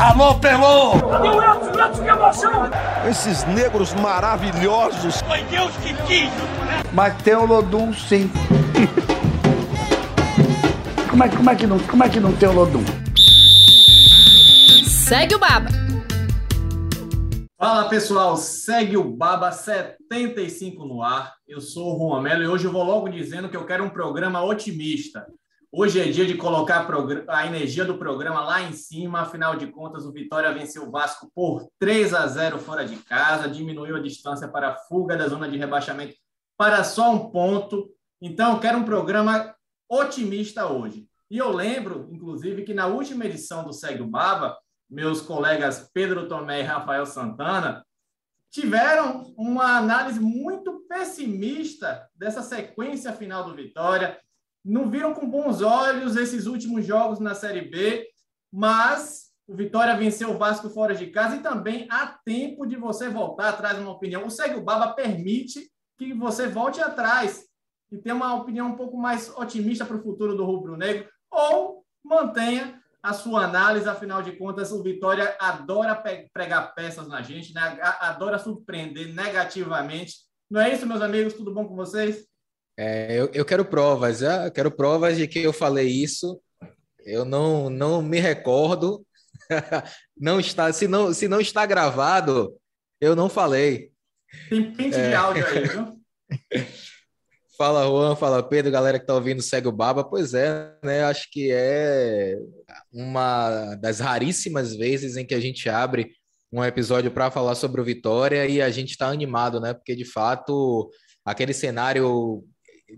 Alô, Pelô! O Edson? Edson, que emoção! Esses negros maravilhosos. Foi Deus que quis, Mas tem o Lodum, sim. como, é, como, é que não, como é que não tem o Lodum? Segue o Baba. Fala pessoal, segue o Baba 75 no ar. Eu sou o Juan Melo e hoje eu vou logo dizendo que eu quero um programa otimista. Hoje é dia de colocar a energia do programa lá em cima. Afinal de contas, o Vitória venceu o Vasco por 3 a 0 fora de casa, diminuiu a distância para a fuga da zona de rebaixamento para só um ponto. Então, quero um programa otimista hoje. E eu lembro, inclusive, que na última edição do Segue o Baba, meus colegas Pedro Tomé e Rafael Santana tiveram uma análise muito pessimista dessa sequência final do Vitória não viram com bons olhos esses últimos jogos na Série B, mas o Vitória venceu o Vasco fora de casa e também há tempo de você voltar atrás uma opinião. O Segue o Baba permite que você volte atrás e tenha uma opinião um pouco mais otimista para o futuro do Rubro Negro ou mantenha a sua análise, afinal de contas, o Vitória adora pregar peças na gente, né? adora surpreender negativamente. Não é isso, meus amigos? Tudo bom com vocês? É, eu, eu quero provas, eu ah, quero provas de que eu falei isso. Eu não, não me recordo. não está, se não, se não está gravado, eu não falei. Tem pente é... de áudio aí, viu? Fala Juan, fala Pedro, galera que está ouvindo segue o Baba. Pois é, né? Acho que é uma das raríssimas vezes em que a gente abre um episódio para falar sobre o Vitória e a gente está animado, né? Porque de fato aquele cenário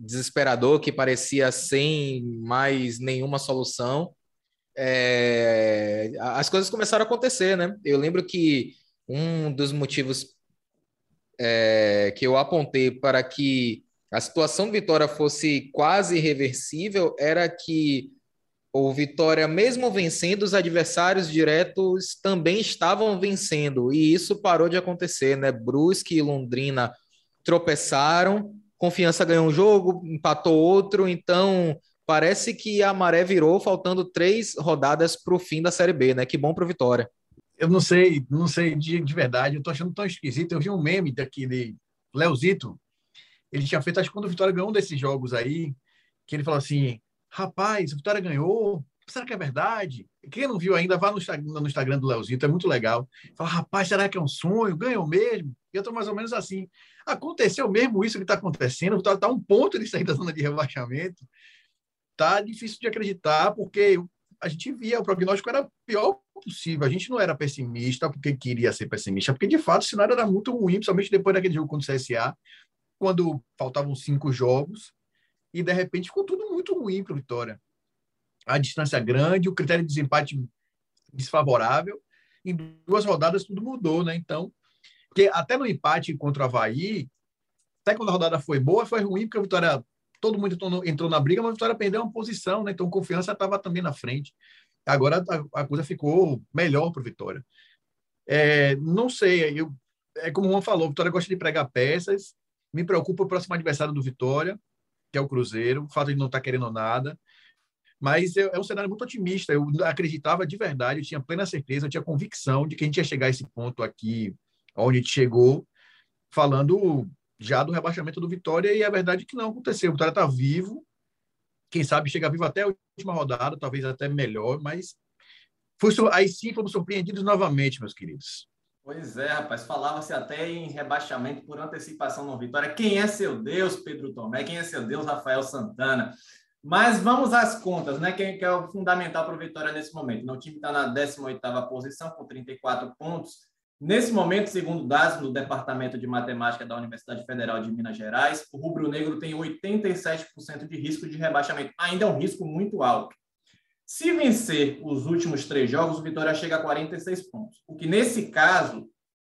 desesperador que parecia sem mais nenhuma solução, é, as coisas começaram a acontecer, né? Eu lembro que um dos motivos é, que eu apontei para que a situação do Vitória fosse quase irreversível era que o Vitória, mesmo vencendo, os adversários diretos também estavam vencendo, e isso parou de acontecer, né? Brusque e Londrina tropeçaram, Confiança ganhou um jogo, empatou outro, então parece que a maré virou, faltando três rodadas para o fim da Série B, né? Que bom para Vitória. Eu não sei, não sei de, de verdade, eu tô achando tão esquisito. Eu vi um meme daqui de Leozito, ele tinha feito, acho que quando o Vitória ganhou um desses jogos aí, que ele falou assim: rapaz, o Vitória ganhou, será que é verdade? Quem não viu ainda, vá no Instagram, do Leozito, é muito legal. Fala, rapaz, será que é um sonho? Ganhou mesmo? E eu tô mais ou menos assim. Aconteceu mesmo isso que está acontecendo, está tá um ponto de sair da zona de rebaixamento. Tá difícil de acreditar, porque a gente via, o prognóstico era pior possível. A gente não era pessimista porque queria ser pessimista, porque de fato o cenário era muito ruim, principalmente depois daquele jogo contra o CSA, quando faltavam cinco jogos, e de repente ficou tudo muito ruim para Vitória. A distância grande, o critério de desempate desfavorável. Em duas rodadas tudo mudou, né? Então, porque até no empate contra o Havaí, até quando a rodada foi boa, foi ruim, porque a Vitória, todo mundo entrou, entrou na briga, mas a Vitória perdeu uma posição, né? Então confiança estava também na frente. Agora a, a coisa ficou melhor para Vitória. É, não sei, eu, é como o Juan falou, Vitória gosta de pregar peças, me preocupa o próximo adversário do Vitória, que é o Cruzeiro, o fato de não estar tá querendo nada. Mas é, é um cenário muito otimista. Eu acreditava de verdade, eu tinha plena certeza, eu tinha convicção de que a gente ia chegar a esse ponto aqui onde a gente chegou, falando já do rebaixamento do Vitória, e a verdade é que não aconteceu. O Vitória está vivo, quem sabe chega vivo até a última rodada, talvez até melhor, mas foi, aí sim fomos surpreendidos novamente, meus queridos. Pois é, rapaz, falava-se até em rebaixamento por antecipação no Vitória. Quem é seu Deus, Pedro Tomé? Quem é seu Deus, Rafael Santana? Mas vamos às contas, né? Quem que é o fundamental para o Vitória nesse momento? O time está na 18ª posição com 34 pontos. Nesse momento, segundo dados do Departamento de Matemática da Universidade Federal de Minas Gerais, o rubro-negro tem 87% de risco de rebaixamento. Ainda é um risco muito alto. Se vencer os últimos três jogos, o Vitória chega a 46 pontos. O que, nesse caso,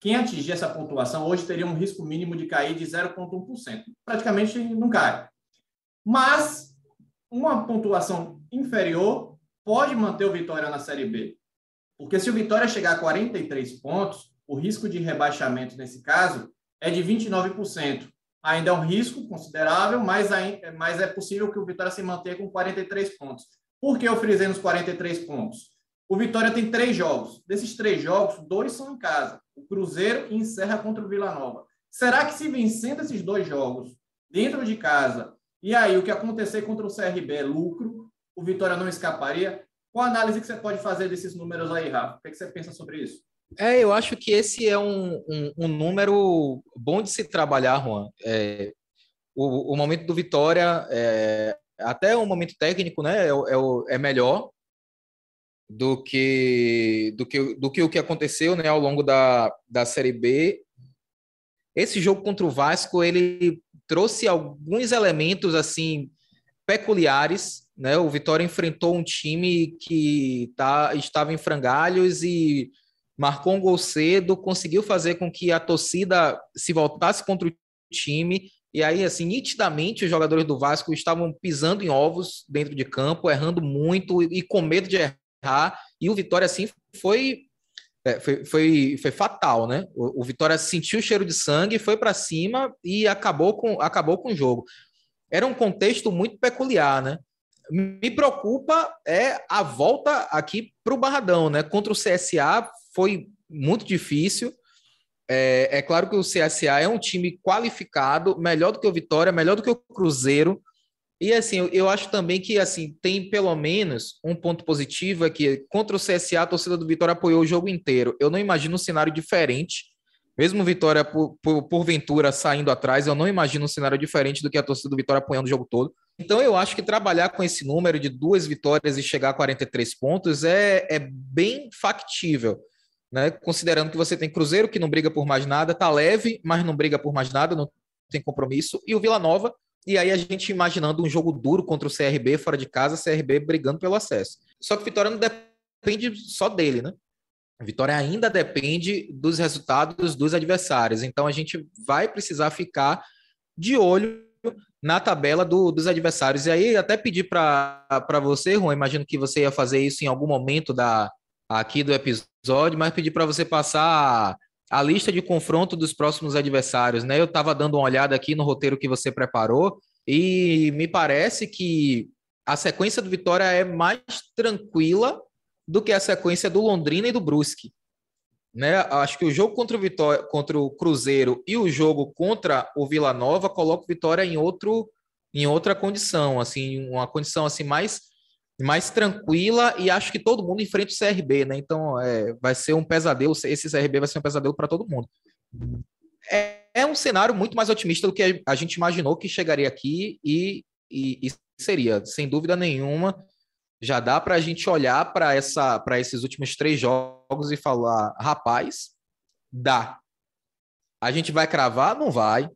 quem atingir essa pontuação hoje teria um risco mínimo de cair de 0,1%. Praticamente não cai. Mas uma pontuação inferior pode manter o Vitória na Série B. Porque se o Vitória chegar a 43 pontos, o risco de rebaixamento nesse caso é de 29%. Ainda é um risco considerável, mas, mas é possível que o Vitória se mantenha com 43 pontos. Por que eu frisei nos 43 pontos? O Vitória tem três jogos. Desses três jogos, dois são em casa. O Cruzeiro encerra contra o Vila Nova. Será que se vencendo esses dois jogos dentro de casa, e aí o que acontecer contra o CRB é lucro, o Vitória não escaparia? Qual a análise que você pode fazer desses números aí, Rafa? O que, é que você pensa sobre isso? É, eu acho que esse é um, um, um número bom de se trabalhar, Juan. É, o, o, momento do Vitória, é, até o momento técnico, né, é, é, é, melhor do que, do, que, do que o que aconteceu né, ao longo da, da Série B. Esse jogo contra o Vasco, ele trouxe alguns elementos assim peculiares. Né? O Vitória enfrentou um time que tá, estava em frangalhos e marcou um gol cedo, conseguiu fazer com que a torcida se voltasse contra o time. E aí, assim, nitidamente os jogadores do Vasco estavam pisando em ovos dentro de campo, errando muito e com medo de errar. E o Vitória, assim, foi é, foi, foi, foi, fatal, né? O, o, Vitória sentiu o cheiro de sangue, foi para cima e acabou com, acabou com o jogo. Era um contexto muito peculiar, né? Me preocupa é a volta aqui para o Barradão, né? Contra o CSA foi muito difícil. É, é, claro que o CSA é um time qualificado, melhor do que o Vitória, melhor do que o Cruzeiro. E assim, eu, eu acho também que assim tem pelo menos um ponto positivo é que contra o CSA a torcida do Vitória apoiou o jogo inteiro. Eu não imagino um cenário diferente. Mesmo Vitória por, por, porventura saindo atrás, eu não imagino um cenário diferente do que a torcida do Vitória apoiando o jogo todo. Então eu acho que trabalhar com esse número de duas vitórias e chegar a 43 pontos é, é bem factível né? Considerando que você tem Cruzeiro que não briga por mais nada, tá leve, mas não briga por mais nada, não tem compromisso, e o Vila Nova. E aí a gente imaginando um jogo duro contra o CRB fora de casa, CRB brigando pelo acesso. Só que Vitória não depende só dele, né? A Vitória ainda depende dos resultados dos adversários. Então a gente vai precisar ficar de olho na tabela do, dos adversários. E aí, até pedir para você, Juan, imagino que você ia fazer isso em algum momento da, aqui do episódio, mas pedir para você passar a lista de confronto dos próximos adversários, né? Eu estava dando uma olhada aqui no roteiro que você preparou e me parece que a sequência do Vitória é mais tranquila do que a sequência do Londrina e do Brusque. Né? Acho que o jogo contra o Vitória, contra o Cruzeiro e o jogo contra o Vila Nova coloca o Vitória em outro em outra condição, assim, uma condição assim mais mais tranquila e acho que todo mundo enfrenta o CRB, né? Então é, vai ser um pesadelo. Esse CRB vai ser um pesadelo para todo mundo. É, é, um cenário muito mais otimista do que a gente imaginou que chegaria aqui e, e, e seria, sem dúvida nenhuma. Já dá para a gente olhar para essa para esses últimos três jogos e falar, rapaz, dá. A gente vai cravar? Não vai,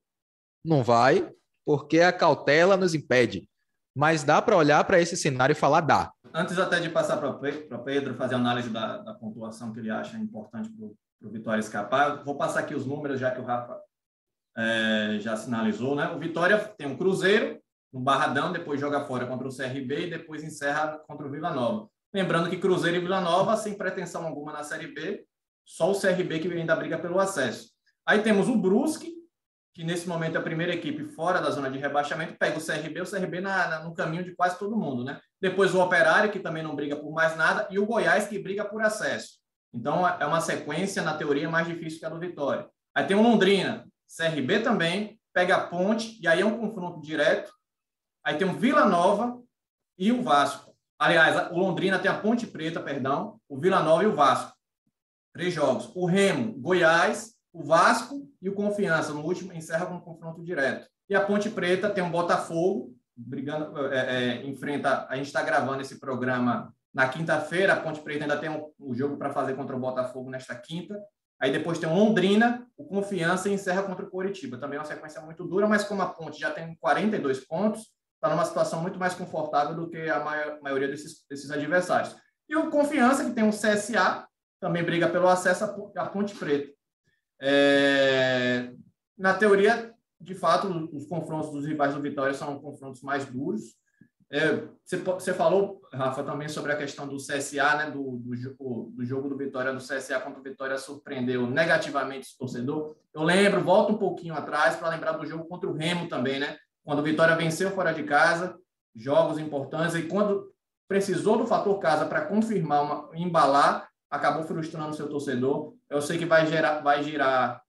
não vai, porque a cautela nos impede mas dá para olhar para esse cenário e falar dá. Antes até de passar para Pedro fazer a análise da, da pontuação que ele acha importante para o Vitória escapar, vou passar aqui os números, já que o Rafa é, já sinalizou. Né? O Vitória tem um Cruzeiro, um Barradão, depois joga fora contra o CRB e depois encerra contra o Vila Nova. Lembrando que Cruzeiro e Vila Nova, sem pretensão alguma na Série B, só o CRB que ainda briga pelo acesso. Aí temos o Brusque, que nesse momento é a primeira equipe fora da zona de rebaixamento, pega o CRB, o CRB na, na, no caminho de quase todo mundo, né? Depois o Operário, que também não briga por mais nada, e o Goiás, que briga por acesso. Então, é uma sequência, na teoria, mais difícil que a do Vitória. Aí tem o Londrina, CRB também, pega a Ponte, e aí é um confronto direto. Aí tem o Vila Nova e o Vasco. Aliás, o Londrina tem a Ponte Preta, perdão, o Vila Nova e o Vasco. Três jogos. O Remo, Goiás, o Vasco e o Confiança. No último, encerra com um confronto direto. E a Ponte Preta tem um Botafogo, brigando, é, é, enfrenta. A gente está gravando esse programa na quinta-feira. A Ponte Preta ainda tem um, um jogo para fazer contra o Botafogo nesta quinta. Aí depois tem o Londrina, o Confiança e encerra contra o Coritiba. Também é uma sequência muito dura, mas como a Ponte já tem 42 pontos, está numa situação muito mais confortável do que a maioria desses, desses adversários. E o Confiança, que tem um CSA, também briga pelo acesso à Ponte Preta. É, na teoria, de fato, os confrontos dos rivais do Vitória são confrontos mais duros. É, você, você, falou, Rafa, também sobre a questão do CSA, né, do, do, do, jogo do Vitória, do CSA contra o Vitória surpreendeu negativamente o torcedor. Eu lembro, volto um pouquinho atrás para lembrar do jogo contra o Remo também, né? Quando o Vitória venceu fora de casa, jogos importantes, e quando precisou do fator casa para confirmar, uma, embalar, acabou frustrando o seu torcedor. Eu sei que vai gerar, vai gerar,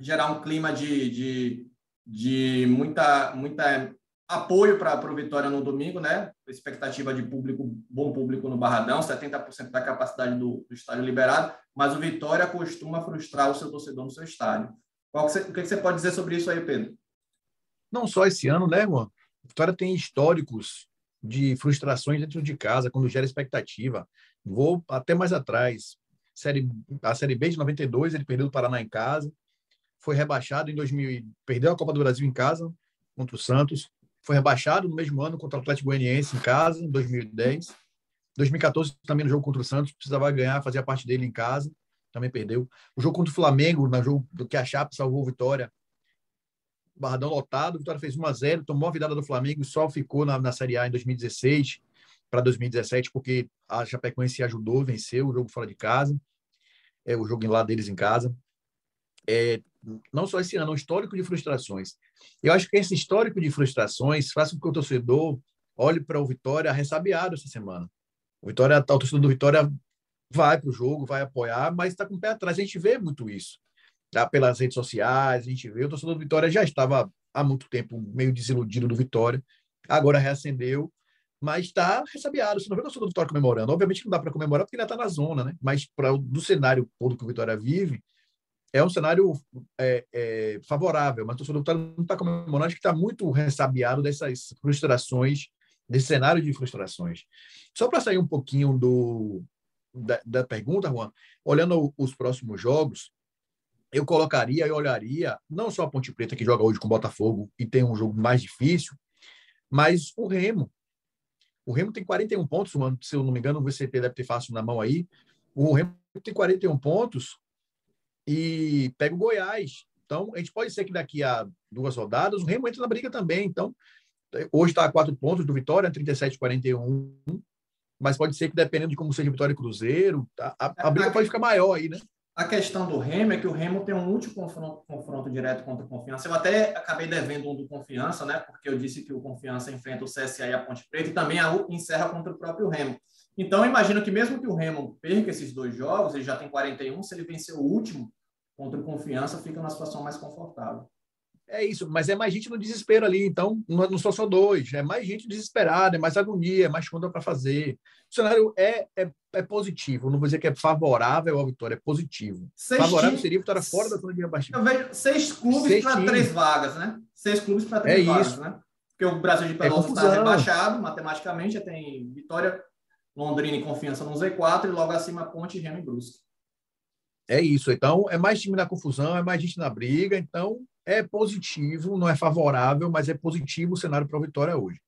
gerar um clima de, de, de muita, muita apoio para o Vitória no domingo, né? Expectativa de público, bom público no Barradão, 70% da capacidade do, do, estádio liberado, mas o Vitória costuma frustrar o seu torcedor no seu estádio. Que você, o que você pode dizer sobre isso aí, Pedro? Não só esse ano, né, Juan? Vitória tem históricos de frustrações dentro de casa, quando gera expectativa. Vou até mais atrás. Série, a Série B de 92, ele perdeu o Paraná em casa. Foi rebaixado em 2000, perdeu a Copa do Brasil em casa contra o Santos. Foi rebaixado no mesmo ano contra o Atlético Goianiense em casa, em 2010. 2014 também no jogo contra o Santos, precisava ganhar, fazia parte dele em casa, também perdeu. O jogo contra o Flamengo, no jogo que a Chape salvou a vitória, Barradão lotado, o Vitória fez 1 a 0 tomou a virada do Flamengo e só ficou na, na Série A em 2016 para 2017, porque a Chapecoense ajudou, venceu o jogo fora de casa, é, o jogo lá deles em casa. É, não só esse ano, é um histórico de frustrações. Eu acho que esse histórico de frustrações faz com que o torcedor olhe para o Vitória ressabiado essa semana. O Vitória, o torcedor do Vitória vai para o jogo, vai apoiar, mas está com o pé atrás. A gente vê muito isso tá? pelas redes sociais, a gente vê. O torcedor do Vitória já estava há muito tempo meio desiludido do Vitória, agora reacendeu, mas está ressabiado. Você não vê o do Vitória comemorando. Obviamente não dá para comemorar porque ele está na zona, né? Mas para do cenário todo que o Vitória vive, é um cenário é, é, favorável, mas o torcedor do Vitória não está comemorando, acho que está muito ressabiado dessas frustrações, desse cenário de frustrações. Só para sair um pouquinho do, da, da pergunta, Juan, olhando os próximos jogos, eu colocaria e olharia não só a Ponte Preta, que joga hoje com o Botafogo e tem um jogo mais difícil, mas o Remo. O Remo tem 41 pontos, se eu não me engano, o deve ter fácil na mão aí. O Remo tem 41 pontos e pega o Goiás. Então, a gente pode ser que daqui a duas rodadas o Remo entre na briga também. Então, hoje está a quatro pontos do Vitória, 37 41. Mas pode ser que, dependendo de como seja Vitória e Cruzeiro, a, a, a briga pode ficar maior aí, né? A questão do Remo é que o Remo tem um último confronto, confronto direto contra o Confiança. Eu até acabei devendo um do Confiança, né? Porque eu disse que o Confiança enfrenta o CSA e a Ponte Preta e também a, encerra contra o próprio Remo. Então, imagino que mesmo que o Remo perca esses dois jogos, ele já tem 41, se ele vencer o último contra o Confiança, fica numa situação mais confortável. É isso, mas é mais gente no desespero ali, então não são só dois, é mais gente desesperada, é mais agonia, é mais conta para fazer. O cenário é, é, é, positivo, não vou dizer que é favorável à vitória, é positivo. Seis favorável time... seria a vitória fora da zona de rebaixamento. Eu vejo seis clubes para três vagas, né? Seis clubes para três é vagas, isso. né? Porque o Brasil de é Pelotas está rebaixado, matematicamente, já tem Vitória, Londrina e Confiança no Z4 e logo acima Ponte, Remo e Brusque. É isso, então é mais time na confusão, é mais gente na briga, então é positivo, não é favorável, mas é positivo o cenário para a vitória hoje.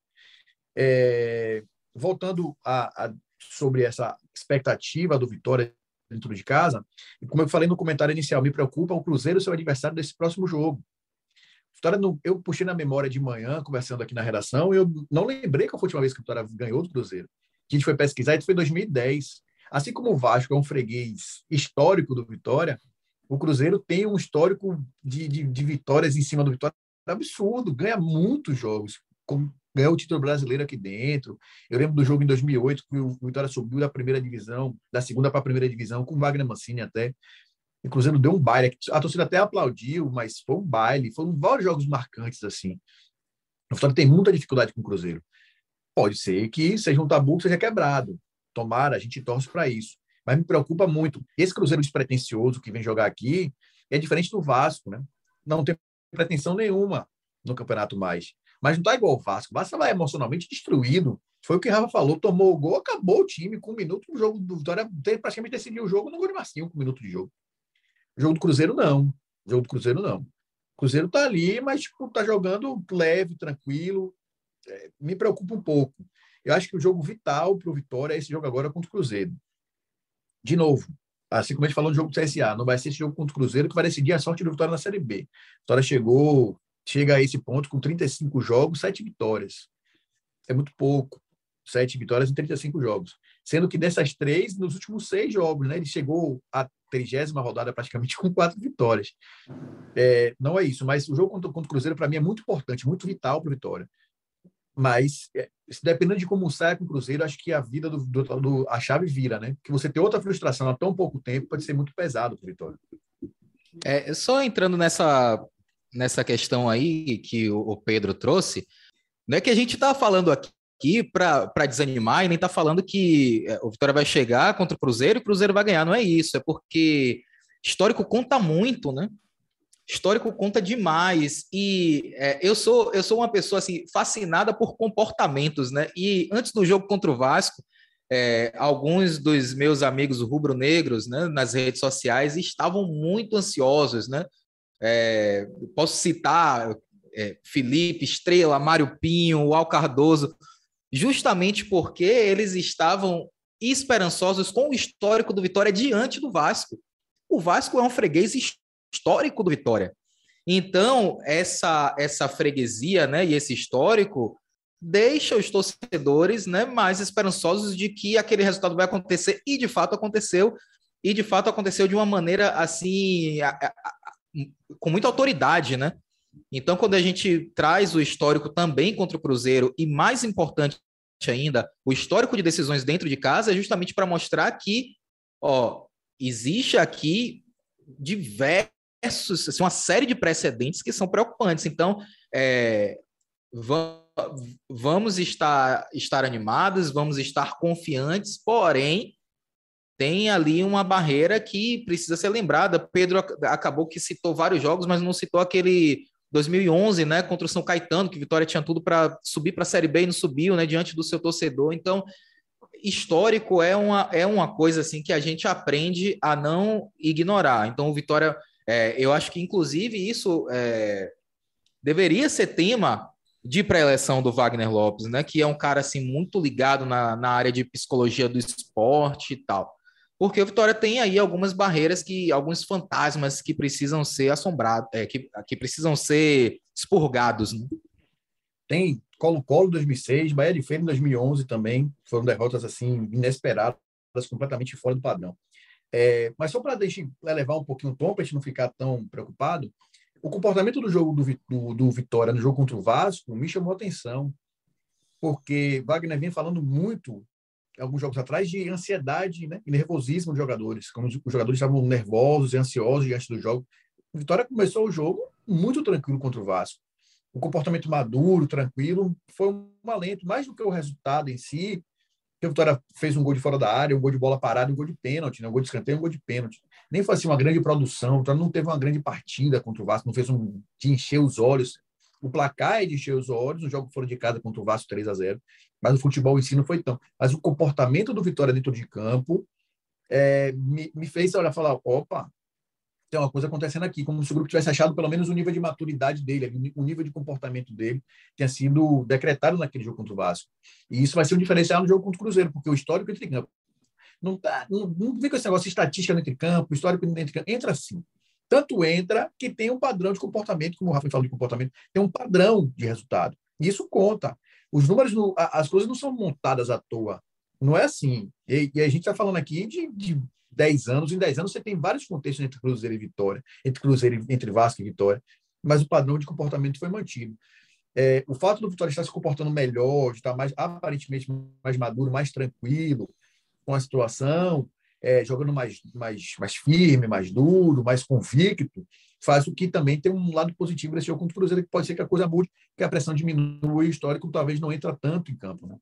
É, voltando a, a, sobre essa expectativa do Vitória dentro de casa, e como eu falei no comentário inicial, me preocupa o Cruzeiro ser o adversário desse próximo jogo. Vitória, no, eu puxei na memória de manhã, conversando aqui na redação, e eu não lembrei qual foi a última vez que o Vitória ganhou do Cruzeiro. A gente foi pesquisar, isso foi em 2010. Assim como o Vasco é um freguês histórico do Vitória, o Cruzeiro tem um histórico de, de, de vitórias em cima do Vitória absurdo, ganha muitos jogos, ganhou o título brasileiro aqui dentro. Eu lembro do jogo em 2008, que o Vitória subiu da primeira divisão, da segunda para a primeira divisão, com o Wagner Mancini até. O Cruzeiro deu um baile. A torcida até aplaudiu, mas foi um baile. Foram vários jogos marcantes assim. O Vitória tem muita dificuldade com o Cruzeiro. Pode ser que seja um tabu que seja quebrado. Tomara, a gente torce para isso mas me preocupa muito. Esse Cruzeiro despretensioso que vem jogar aqui é diferente do Vasco, né? Não tem pretensão nenhuma no campeonato mais. Mas não tá igual o Vasco. O Vasco vai emocionalmente destruído. Foi o que o Rafa falou, tomou o gol, acabou o time com um minuto no jogo do Vitória, praticamente decidiu o jogo no gol de Marcinho, com um minuto de jogo. O jogo do Cruzeiro, não. O jogo do Cruzeiro, não. O Cruzeiro tá ali, mas tipo, tá jogando leve, tranquilo. É, me preocupa um pouco. Eu acho que o jogo vital para o Vitória é esse jogo agora contra o Cruzeiro de novo, assim como a gente falou no jogo do CSA, não vai ser esse jogo contra o Cruzeiro que vai decidir a sorte do Vitória na Série B. A Vitória chegou, chega a esse ponto com 35 jogos, 7 vitórias. É muito pouco. 7 vitórias em 35 jogos. Sendo que dessas três, nos últimos seis jogos, né, ele chegou à trigésima rodada praticamente com quatro vitórias. É, não é isso, mas o jogo contra, contra o Cruzeiro, para mim, é muito importante, muito vital para Vitória. Mas, é, dependendo de como sai com o Cruzeiro, acho que a vida do, do, do, a chave vira, né? Que você ter outra frustração há tão pouco tempo pode ser muito pesado para Vitória. É, só entrando nessa, nessa questão aí que o, Pedro trouxe, não é que a gente está falando aqui para desanimar e nem está falando que é, o Vitória vai chegar contra o Cruzeiro e o Cruzeiro vai ganhar, não é isso, é porque histórico conta muito, né? Histórico conta demais e é, eu sou eu sou uma pessoa assim fascinada por comportamentos, né? E antes do jogo contra o Vasco, é, alguns dos meus amigos rubro-negros, né, nas redes sociais estavam muito ansiosos, né? É, posso citar é, Felipe Estrela, Mário Pinho, Al Cardoso, justamente porque eles estavam esperançosos com o histórico do Vitória diante do Vasco. O Vasco é um freguês histórico do Vitória. Então, essa, essa freguesia né, e esse histórico deixa os torcedores né, mais esperançosos de que aquele resultado vai acontecer, e de fato aconteceu, e de fato aconteceu de uma maneira assim, com muita autoridade, né? Então, quando a gente traz o histórico também contra o Cruzeiro, e mais importante ainda, o histórico de decisões dentro de casa, é justamente para mostrar que, ó, existe aqui diversos, assim, uma série de precedentes que são preocupantes. Então, é, vamos estar, estar animados, vamos estar confiantes, porém, tem ali uma barreira que precisa ser lembrada. Pedro acabou que citou vários jogos, mas não citou aquele 2011, né, contra o São Caetano, que Vitória tinha tudo para subir para a Série B e não subiu, né, diante do seu torcedor. Então, histórico é uma, é uma coisa assim que a gente aprende a não ignorar. Então, o Vitória, é, eu acho que inclusive isso é, deveria ser tema de pré-eleição do Wagner Lopes, né? Que é um cara assim muito ligado na, na área de psicologia do esporte e tal. Porque o Vitória tem aí algumas barreiras que, alguns fantasmas que precisam ser assombrados, é, que, que precisam ser expurgados. Né? Tem Colo-Colo 2006, Bahia de Feira em 2011 também, foram derrotas assim inesperadas, completamente fora do padrão. É, mas só para elevar um pouquinho o tom, para a gente não ficar tão preocupado, o comportamento do jogo do, do, do, Vitória no jogo contra o Vasco me chamou a atenção, porque Wagner vinha falando muito, alguns jogos atrás, de ansiedade né, e nervosismo dos jogadores, como os, jogadores estavam nervosos e ansiosos diante do jogo. O Vitória começou o jogo muito tranquilo contra o Vasco um comportamento maduro, tranquilo, foi um alento, mais do que o resultado em si, que o Vitória fez um gol de fora da área, um gol de bola parada, um gol de pênalti, né? um gol de escanteio, um gol de pênalti. Nem foi assim uma grande produção, o Vitória não teve uma grande partida contra o Vasco, não fez um de encher os olhos. O placar é de encher os olhos, o jogo fora de casa contra o Vasco 3 a 0 mas o futebol em si não foi tão. Mas o comportamento do Vitória dentro de campo é, me, me fez olhar falar, opa, tem uma coisa acontecendo aqui, como se o grupo tivesse achado pelo menos o nível de maturidade dele, o nível de comportamento dele tenha sido decretado naquele jogo contra o Vasco. E isso vai ser um diferencial no jogo contra o Cruzeiro, porque o histórico entre campo não tá, não, não vem com esse negócio de estatística entre campo, histórico entre campo, entra assim. Tanto entra que tem um padrão de comportamento, como o Rafa falou de comportamento, tem um padrão de resultado. E isso conta. Os números, as coisas não são montadas à toa. Não é assim. E, e a gente está falando aqui de, de 10 anos. Em 10 anos você tem vários contextos entre Cruzeiro e Vitória, entre Cruzeiro entre Vasco e Vitória, mas o padrão de comportamento foi mantido. É, o fato do Vitória estar se comportando melhor, de estar mais aparentemente mais maduro, mais tranquilo com a situação, é, jogando mais, mais, mais firme, mais duro, mais convicto, faz o que também tem um lado positivo desse jogo contra o Cruzeiro, que pode ser que a coisa mude, que a pressão diminua e o histórico talvez não entra tanto em campo. Né?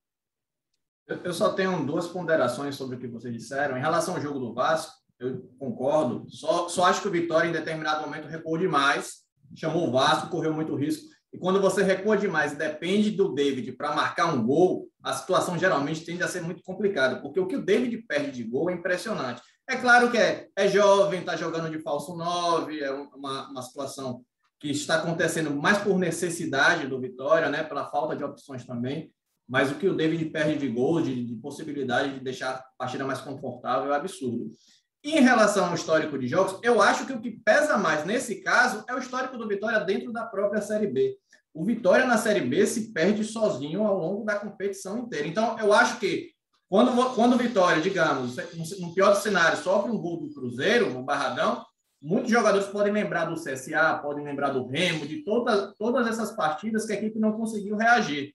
Eu só tenho duas ponderações sobre o que vocês disseram. Em relação ao jogo do Vasco, eu concordo. Só, só acho que o Vitória, em determinado momento, recuou demais, chamou o Vasco, correu muito risco. E quando você recua demais e depende do David para marcar um gol, a situação geralmente tende a ser muito complicada, porque o que o David perde de gol é impressionante. É claro que é, é jovem, está jogando de falso 9, é uma, uma situação que está acontecendo mais por necessidade do Vitória, né, pela falta de opções também mas o que o David perde de gol, de, de possibilidade de deixar a partida mais confortável, é absurdo. Em relação ao histórico de jogos, eu acho que o que pesa mais nesse caso é o histórico do Vitória dentro da própria Série B. O Vitória na Série B se perde sozinho ao longo da competição inteira. Então, eu acho que quando, quando o Vitória, digamos, no pior cenário, sofre um gol do Cruzeiro, no Barradão, muitos jogadores podem lembrar do CSA, podem lembrar do Remo, de todas, todas essas partidas que a equipe não conseguiu reagir.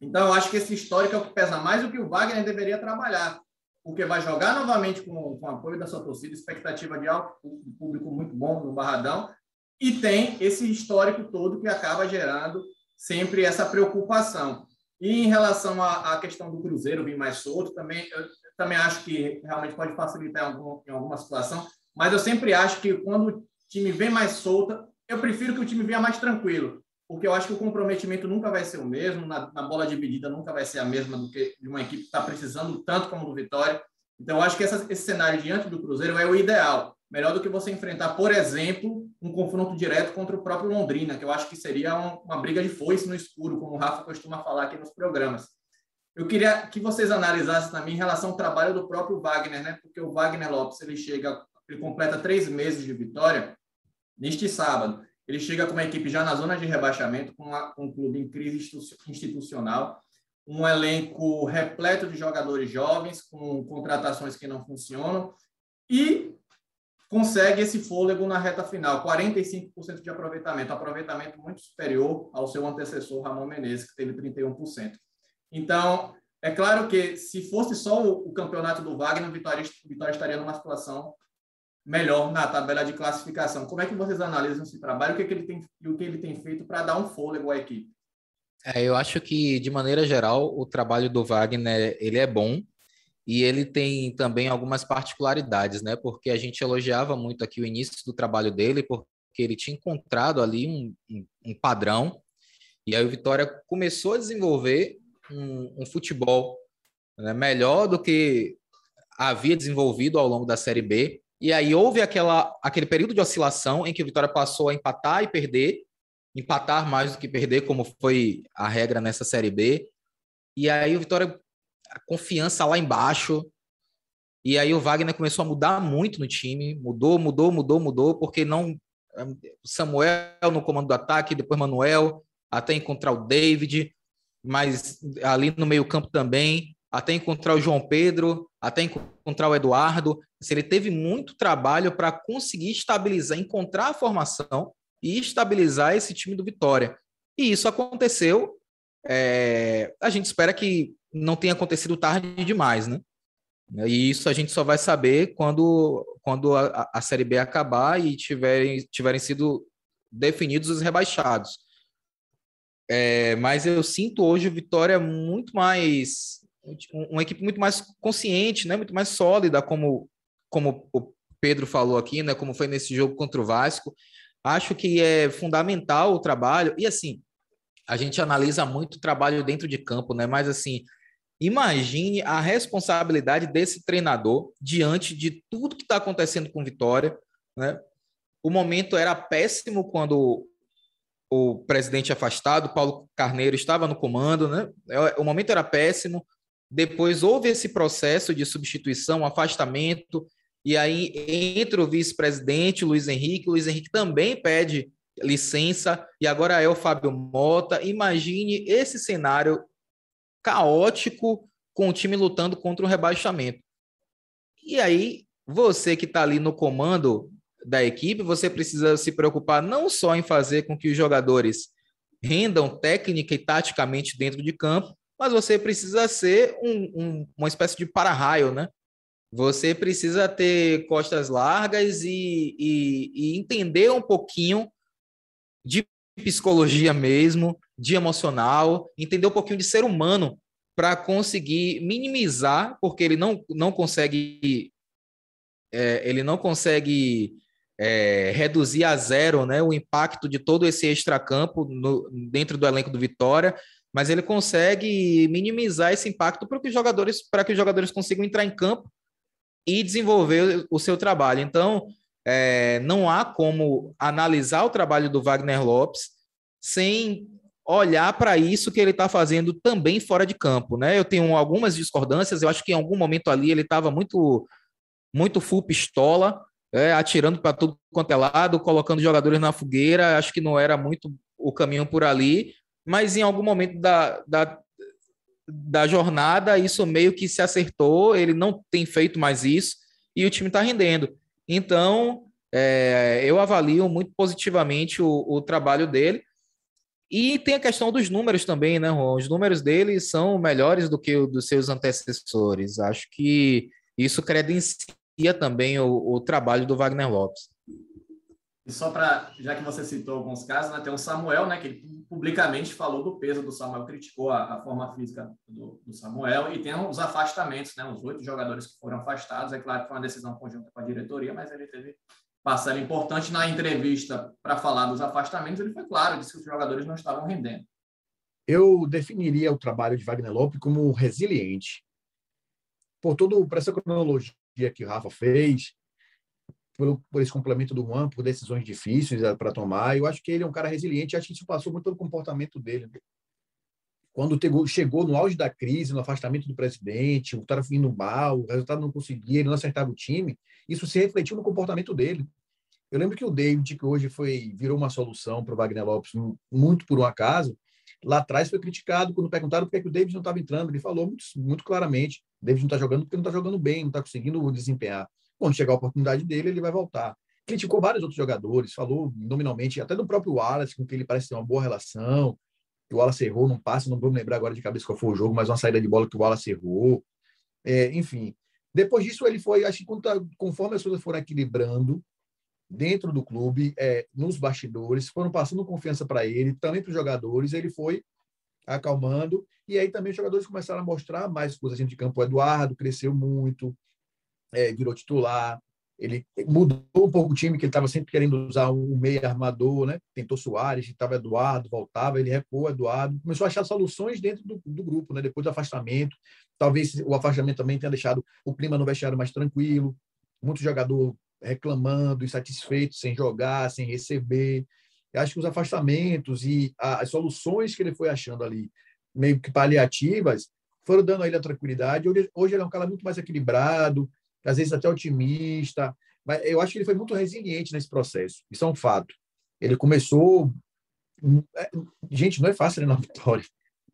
Então, eu acho que esse histórico é o que pesa mais do que o Wagner deveria trabalhar, porque vai jogar novamente com, com o apoio da sua torcida, expectativa de alto, público muito bom no Barradão, e tem esse histórico todo que acaba gerando sempre essa preocupação. E em relação à, à questão do Cruzeiro vir mais solto, também, eu também acho que realmente pode facilitar em, algum, em alguma situação, mas eu sempre acho que quando o time vem mais solta, eu prefiro que o time venha mais tranquilo, porque eu acho que o comprometimento nunca vai ser o mesmo, na, na bola dividida nunca vai ser a mesma do que de uma equipe que está precisando tanto como do Vitória. Então, eu acho que essa, esse cenário diante do Cruzeiro é o ideal. Melhor do que você enfrentar, por exemplo, um confronto direto contra o próprio Londrina, que eu acho que seria um, uma briga de foice no escuro, como o Rafa costuma falar aqui nos programas. Eu queria que vocês analisassem também em relação ao trabalho do próprio Wagner, né? Porque o Wagner Lopes ele chega, ele completa três meses de vitória neste sábado. Ele chega com uma equipe já na zona de rebaixamento, com, uma, com um clube em crise institucional, um elenco repleto de jogadores jovens, com contratações que não funcionam, e consegue esse fôlego na reta final, 45% de aproveitamento, aproveitamento muito superior ao seu antecessor Ramon Menezes, que teve 31%. Então, é claro que se fosse só o, campeonato do Wagner, o Vitória, Vitória estaria numa situação melhor na tabela de classificação. Como é que vocês analisam esse trabalho? O que, é que ele tem, o que ele tem feito para dar um fôlego à equipe? É, eu acho que, de maneira geral, o trabalho do Wagner ele é bom e ele tem também algumas particularidades, né? Porque a gente elogiava muito aqui o início do trabalho dele, porque ele tinha encontrado ali um, um, um padrão, e aí o Vitória começou a desenvolver um, um futebol né, melhor do que havia desenvolvido ao longo da Série B. E aí houve aquela, aquele período de oscilação em que o Vitória passou a empatar e perder, empatar mais do que perder, como foi a regra nessa Série B. E aí o Vitória, a confiança lá embaixo. E aí o Wagner começou a mudar muito no time, mudou, mudou, mudou, mudou, porque não Samuel no comando do ataque, depois Manuel, até encontrar o David, mas ali no meio-campo também, até encontrar o João Pedro, até encontrar o Eduardo. Se ele teve muito trabalho para conseguir estabilizar, encontrar a formação e estabilizar esse time do Vitória. E isso aconteceu. É... a gente espera que não tenha acontecido tarde demais, né? E isso a gente só vai saber quando, quando a, a Série B acabar e tiverem, tiverem sido definidos os rebaixados. É, mas eu sinto hoje o Vitória muito mais uma equipe muito mais consciente, né, muito mais sólida, como como o Pedro falou aqui, né, como foi nesse jogo contra o Vasco. Acho que é fundamental o trabalho e assim a gente analisa muito o trabalho dentro de campo, né? Mas assim, imagine a responsabilidade desse treinador diante de tudo que está acontecendo com Vitória, né? O momento era péssimo quando o presidente afastado, Paulo Carneiro, estava no comando, né? É, o momento era péssimo. Depois houve esse processo de substituição, afastamento, e aí entra o vice-presidente, Luiz Henrique. Luiz Henrique também pede licença, e agora é o Fábio Mota. Imagine esse cenário caótico com o time lutando contra o rebaixamento. E aí, você que está ali no comando da equipe, você precisa se preocupar não só em fazer com que os jogadores rendam técnica e taticamente dentro de campo, mas você precisa ser um, um, uma espécie de para-raio, né? Você precisa ter costas largas e, e, e entender um pouquinho de psicologia mesmo, de emocional, entender um pouquinho de ser humano para conseguir minimizar, porque ele não, não consegue é, ele não consegue é, reduzir a zero né, o impacto de todo esse extracampo dentro do elenco do Vitória, mas ele consegue minimizar esse impacto para que os jogadores para que os jogadores consigam entrar em campo e desenvolver o seu trabalho. Então, é, não há como analisar o trabalho do Wagner Lopes sem olhar para isso que ele está fazendo também fora de campo, né? Eu tenho algumas discordâncias. Eu acho que em algum momento ali ele estava muito muito full pistola é, atirando para tudo quanto é lado, colocando jogadores na fogueira. Acho que não era muito o caminho por ali, mas em algum momento da, da, da jornada isso meio que se acertou. Ele não tem feito mais isso e o time está rendendo. Então, é, eu avalio muito positivamente o, o trabalho dele. E tem a questão dos números também, né, Ron? Os números dele são melhores do que os dos seus antecessores. Acho que isso credencia também o, o trabalho do Wagner Lopes. E só para, já que você citou alguns casos, né, tem o Samuel, né, que ele publicamente falou do peso do Samuel, criticou a, a forma física do, do, Samuel, e tem os afastamentos, né, os oito jogadores que foram afastados. É claro que foi uma decisão conjunta com a diretoria, mas ele teve parcela importante na entrevista para falar dos afastamentos. Ele foi claro, disse que os jogadores não estavam rendendo. Eu definiria o trabalho de Wagner Lopes como resiliente. Por, todo, por essa cronologia que o Rafa fez, por, por esse complemento do Juan, por decisões difíceis eh, para tomar. Eu acho que ele é um cara resiliente, acho que isso passou muito pelo comportamento dele. Quando chegou no auge da crise, no afastamento do presidente, o estava vindo mal, o resultado não conseguia, ele não acertava o time, isso se refletiu no comportamento dele. Eu lembro que o David, que hoje foi virou uma solução para o Wagner Lopes, muito por um acaso, lá atrás foi criticado quando perguntaram por que, que o David não estava entrando. Ele falou muito, muito claramente: o David não está jogando porque não está jogando bem, não está conseguindo desempenhar. Quando chegar a oportunidade dele, ele vai voltar. Criticou vários outros jogadores, falou nominalmente, até do próprio Wallace, com quem ele parece ter uma boa relação. O Wallace errou num passe, não vou me lembrar agora de cabeça qual foi o jogo, mas uma saída de bola que o Wallace errou. É, enfim, depois disso ele foi, acho que conforme as coisas foram equilibrando dentro do clube, é, nos bastidores, foram passando confiança para ele, também para os jogadores, ele foi acalmando, e aí também os jogadores começaram a mostrar mais coisas dentro de campo. O Eduardo cresceu muito, é, virou titular, ele mudou um pouco o time, que ele estava sempre querendo usar um meio armador, né? Tentou Soares, estava Eduardo, voltava, ele recuou Eduardo, começou a achar soluções dentro do, do, grupo, né? Depois do afastamento, talvez o afastamento também tenha deixado o clima no vestiário mais tranquilo, muito jogador reclamando, insatisfeito, sem jogar, sem receber. Eu acho que os afastamentos e as soluções que ele foi achando ali, meio que paliativas, foram dando a ele a tranquilidade. Hoje, hoje ele é um cara muito mais equilibrado, às vezes até otimista, mas eu acho que ele foi muito resiliente nesse processo. Isso é um fato. Ele começou. É, gente, não é fácil treinar vitória.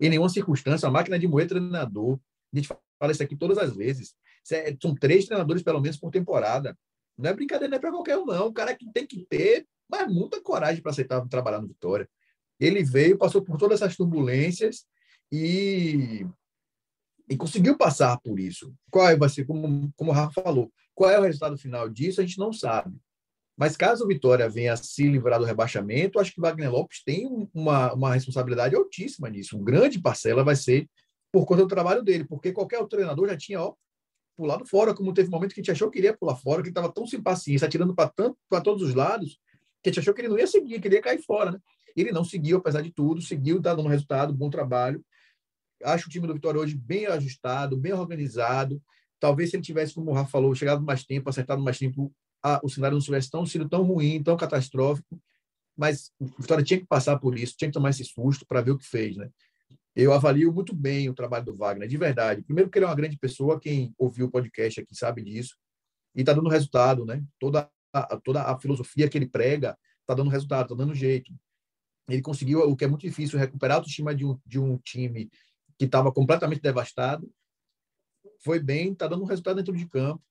Em nenhuma circunstância, a máquina de moer treinador. A gente fala isso aqui todas as vezes. É, são três treinadores, pelo menos, por temporada. Não é brincadeira, não é para qualquer um, não. O cara que tem que ter, mas muita coragem para aceitar trabalhar no Vitória. Ele veio, passou por todas essas turbulências e e conseguiu passar por isso. Qual é, vai ser, como, como o Rafa falou, qual é o resultado final disso, a gente não sabe. Mas caso o Vitória venha se livrar do rebaixamento, acho que Wagner Lopes tem uma, uma responsabilidade altíssima nisso. Uma grande parcela vai ser por conta do trabalho dele, porque qualquer outro treinador já tinha ó, pulado fora, como teve um momento que a gente achou que ele ia pular fora, que ele estava tão sem paciência, atirando para todos os lados, que a gente achou que ele não ia seguir, que ele ia cair fora. Né? Ele não seguiu, apesar de tudo, seguiu, está dando resultado, bom trabalho. Acho o time do Vitória hoje bem ajustado, bem organizado. Talvez se ele tivesse, como o Rafa falou, chegado mais tempo, acertado mais tempo, a, o cenário não tivesse tão sido tão ruim, tão catastrófico. Mas o Vitória tinha que passar por isso, tinha que tomar esse susto para ver o que fez, né? Eu avalio muito bem o trabalho do Wagner, de verdade. Primeiro, porque ele é uma grande pessoa, quem ouviu o podcast aqui sabe disso, e está dando resultado, né? Toda a, toda a filosofia que ele prega está dando resultado, está dando jeito. Ele conseguiu o que é muito difícil, recuperar a autoestima de um, de um time que estava completamente devastado, foi bem, está dando um resultado dentro de campo.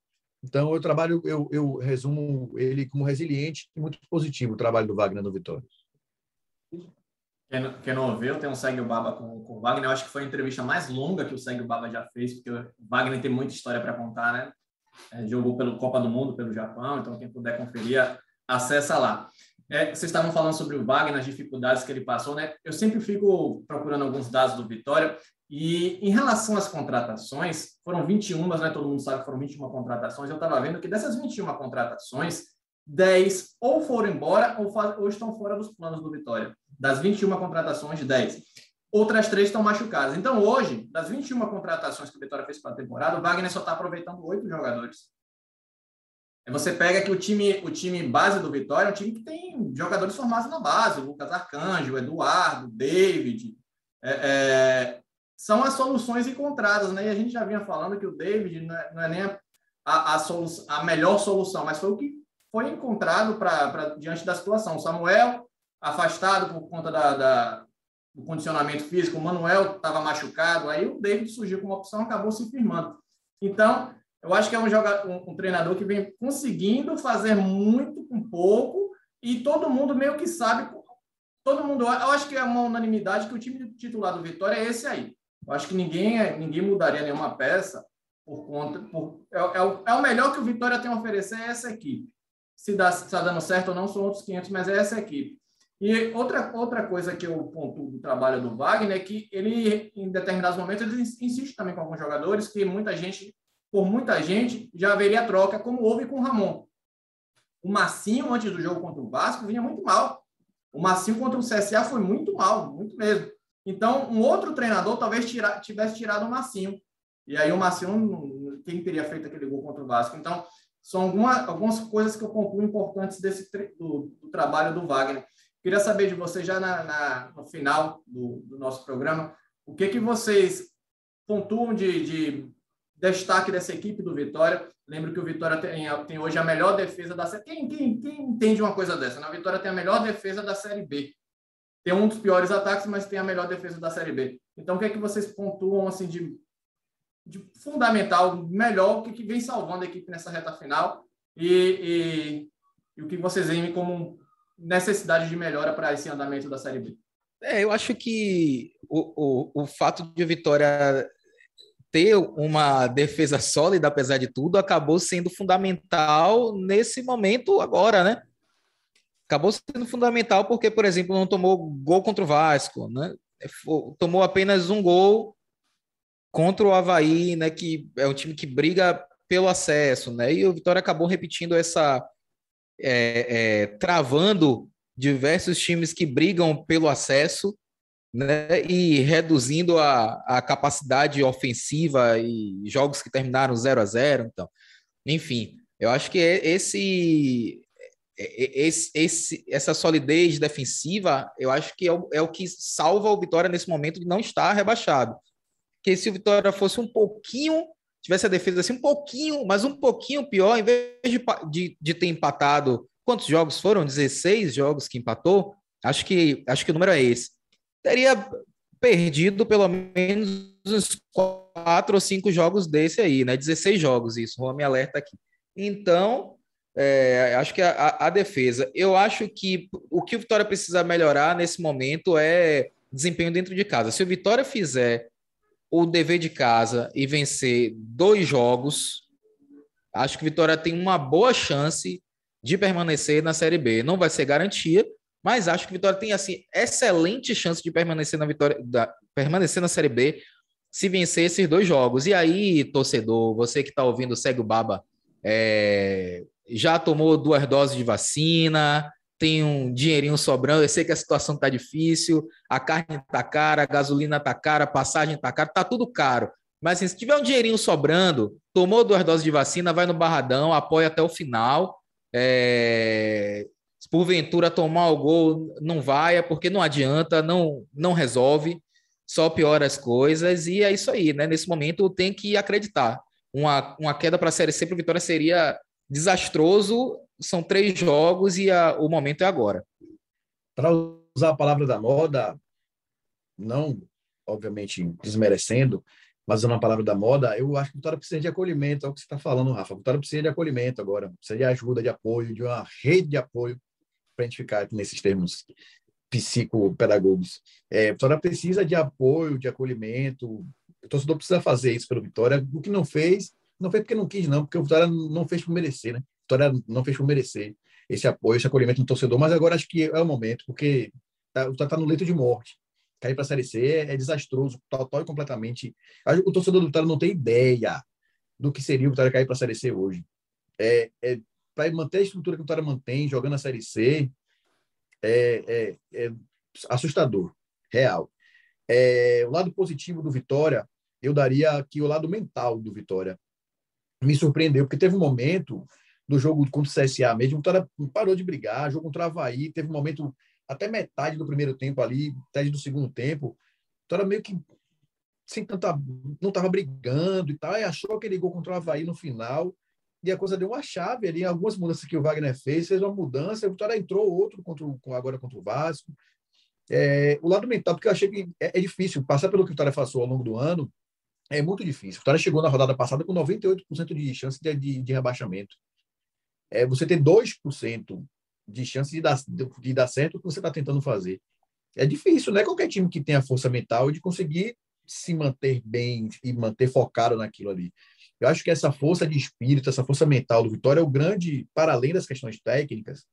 Então, eu trabalho, eu, eu resumo ele como resiliente e muito positivo o trabalho do Wagner no Vitória. Quem não, quem não ouviu, tem um Segue o Baba com, com o Wagner. Eu acho que foi a entrevista mais longa que o Segue o Baba já fez, porque o Wagner tem muita história para contar, né? É, jogou pelo Copa do Mundo, pelo Japão, então quem puder conferir, acessa lá. É, vocês estavam falando sobre o Wagner, as dificuldades que ele passou, né? Eu sempre fico procurando alguns dados do Vitória e em relação às contratações, foram 21, né? Todo mundo sabe que foram 21 contratações. Eu estava vendo que dessas 21 contratações, 10 ou foram embora ou, ou, estão fora dos planos do Vitória. Das 21 contratações, 10. Outras três estão machucadas. Então, hoje, das 21 contratações que o Vitória fez para a temporada, o Wagner só está aproveitando oito jogadores. Você pega que o time, o time base do Vitória é um time que tem jogadores formados na base, o Lucas Arcanjo, o Eduardo, o David, é, é, são as soluções encontradas, né? E a gente já vinha falando que o David não é, não é nem a, a, a, a, melhor solução, mas foi o que foi encontrado para diante da situação. O Samuel, afastado por conta da, da do condicionamento físico, o Manuel estava machucado, aí o David surgiu como opção, acabou se firmando. Então, eu acho que é um, um, um treinador que vem conseguindo fazer muito com pouco e todo mundo meio que sabe todo mundo, eu acho que é uma unanimidade que o time titular do Vitória é esse aí. Eu acho que ninguém, ninguém mudaria nenhuma peça por conta. Por, é, é, o, é o melhor que o Vitória tem a oferecer é essa equipe. Se está dando certo ou não, são outros 500, mas é essa equipe. E outra, outra coisa que eu pontuo do trabalho do Wagner é que ele, em determinados momentos, ele insiste também com alguns jogadores que muita gente, por muita gente, já haveria troca, como houve com o Ramon. O Massinho, antes do jogo contra o Vasco, vinha muito mal. O Massinho contra o CSA foi muito mal, muito mesmo. Então, um outro treinador talvez tira, tivesse tirado o Massinho. E aí o Massinho, quem teria feito aquele gol contra o Vasco? Então, são alguma, algumas coisas que eu concluo importantes desse, do, do trabalho do Wagner. Queria saber de vocês, já na, na, no final do, do, nosso programa, o que, que vocês pontuam de, de destaque dessa equipe do Vitória. Lembro que o Vitória tem, tem hoje a melhor defesa da Série quem, quem, quem entende uma coisa dessa? Né? Vitória tem a melhor defesa da Série B. Tem um dos piores ataques, mas tem a melhor defesa da Série B. Então, o que é que vocês pontuam assim de, de fundamental, melhor, o que, que vem salvando a equipe nessa reta final e, e, e o que vocês veem como necessidade de melhora para esse andamento da Série B? É, eu acho que o, o, o fato de o Vitória ter uma defesa sólida, apesar de tudo, acabou sendo fundamental nesse momento agora, né? Acabou sendo fundamental porque, por exemplo, não tomou gol contra o Vasco, né? Tomou apenas um gol contra o Havaí, né? Que é um time que briga pelo acesso, né? E o Vitória acabou repetindo essa, é, é, travando diversos times que brigam pelo acesso, né, e reduzindo a, a capacidade ofensiva e jogos que terminaram 0 a 0 então, enfim, eu acho que é esse, é, esse, esse, essa solidez defensiva, eu acho que é o, é o que salva o Vitória nesse momento de não estar rebaixado. Porque se o Vitória fosse um pouquinho tivesse a defesa assim um pouquinho, mas um pouquinho pior, em vez de, de, de ter empatado, quantos jogos foram? 16 jogos que empatou? Acho que, acho que o número é esse. Teria perdido pelo menos uns quatro ou cinco jogos desse aí, né? 16 jogos, isso, o me alerta aqui. Então, é, acho que a, a, defesa. Eu acho que o que o Vitória precisa melhorar nesse momento é desempenho dentro de casa. Se o Vitória fizer o dever de casa e vencer dois jogos, acho que Vitória tem uma boa chance de permanecer na Série B. Não vai ser garantia, mas acho que Vitória tem assim excelente chance de permanecer na Vitória, da, permanecer na Série B se vencer esses dois jogos. E aí, torcedor, você que está ouvindo segue o Baba, é, já tomou duas doses de vacina, tem um dinheirinho sobrando, eu sei que a situação está difícil, a carne está cara, a gasolina está cara, a passagem está cara, está tudo caro. Mas assim, se tiver um dinheirinho sobrando, tomou duas doses de vacina, vai no Barradão, apoia até o final. É... Se porventura tomar o gol, não vai, é porque não adianta, não, não resolve, só piora as coisas. E é isso aí, né? Nesse momento tem que acreditar. Uma, uma queda para a Série C para Vitória seria desastroso são três jogos e a, o momento é agora. Para usar a palavra da moda, não, obviamente, desmerecendo, mas usando a palavra da moda, eu acho que o Vitória precisa de acolhimento, é o que você está falando, Rafa. O Vitória precisa de acolhimento agora, precisa de ajuda, de apoio, de uma rede de apoio, para a gente ficar nesses termos psicopedagogos. É, Vitória precisa de apoio, de acolhimento. O torcedor precisa fazer isso pelo Vitória. O que não fez, não fez porque não quis, não, porque o Vitória não fez por merecer, né? Vitória não fez por merecer esse apoio, esse acolhimento do torcedor, mas agora acho que é o momento, porque tá, o Vitória está no leito de morte. Cair para a Série C é, é desastroso, total e completamente. O torcedor do Vitória não tem ideia do que seria o Vitória cair para a Série C hoje. É, é para manter a estrutura que o Vitória mantém, jogando a Série C, é, é, é assustador, real. É, o lado positivo do Vitória, eu daria aqui o lado mental do Vitória. Me surpreendeu, porque teve um momento do jogo contra o CSA mesmo, o Vitória parou de brigar, jogo contra o Havaí, teve um momento até metade do primeiro tempo ali, metade do segundo tempo, o Vitória meio que sem tanta, não estava brigando e tal, e achou aquele gol contra o Havaí no final, e a coisa deu uma chave ali, algumas mudanças que o Wagner fez, fez uma mudança, o Vitória entrou outro contra o, agora contra o Vasco. É, o lado mental, porque eu achei que é, é, difícil, passar pelo que o Vitória passou ao longo do ano, é muito difícil. O Vitória chegou na rodada passada com 98% de chance de, de, de rebaixamento é você ter 2% de chance de dar, de dar certo o que você está tentando fazer. é difícil, não é qualquer time que tenha força mental de conseguir se manter bem e manter focado naquilo ali. Eu acho que essa força de espírito, essa força mental do Vitória é o grande, para além das questões técnicas,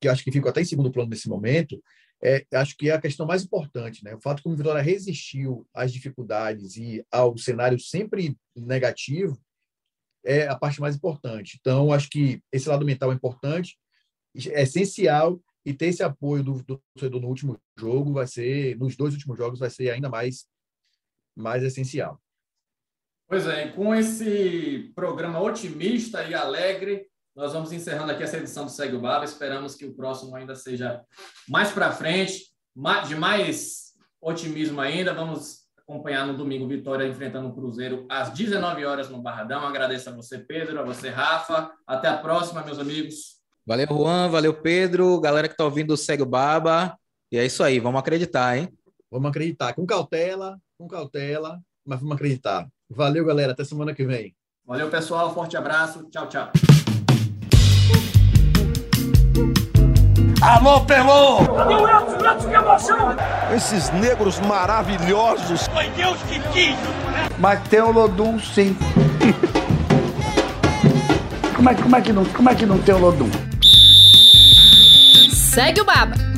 que eu acho que fica até em segundo plano nesse momento, é, acho que é a questão mais importante, né? O fato como o Vitória resistiu às dificuldades e ao cenário sempre negativo é a parte mais importante. Então, acho que esse lado mental é importante, é essencial e ter esse apoio do, do torcedor no último jogo vai ser, nos dois últimos jogos, vai ser ainda mais, mais essencial. Pois é, com esse programa otimista e alegre, nós vamos encerrando aqui essa edição do Segue o Baba. Esperamos que o próximo ainda seja mais para frente, de mais otimismo ainda. Vamos acompanhar no domingo Vitória enfrentando o Cruzeiro às 19 horas no Barradão. Agradeço a você, Pedro, a você, Rafa. Até a próxima, meus amigos. Valeu, Juan. Valeu, Pedro. Galera que está ouvindo, segue o Baba. E é isso aí, vamos acreditar, hein? Vamos acreditar. Com cautela, com cautela, mas vamos acreditar. Valeu, galera. Até semana que vem. Valeu, pessoal. Forte abraço. Tchau, tchau. Alô, Pelô! Esses negros maravilhosos. Foi Deus que quis! Mas tem o Lodum, sim. como, é, como, é que não, como é que não tem o Lodum? Segue o Baba.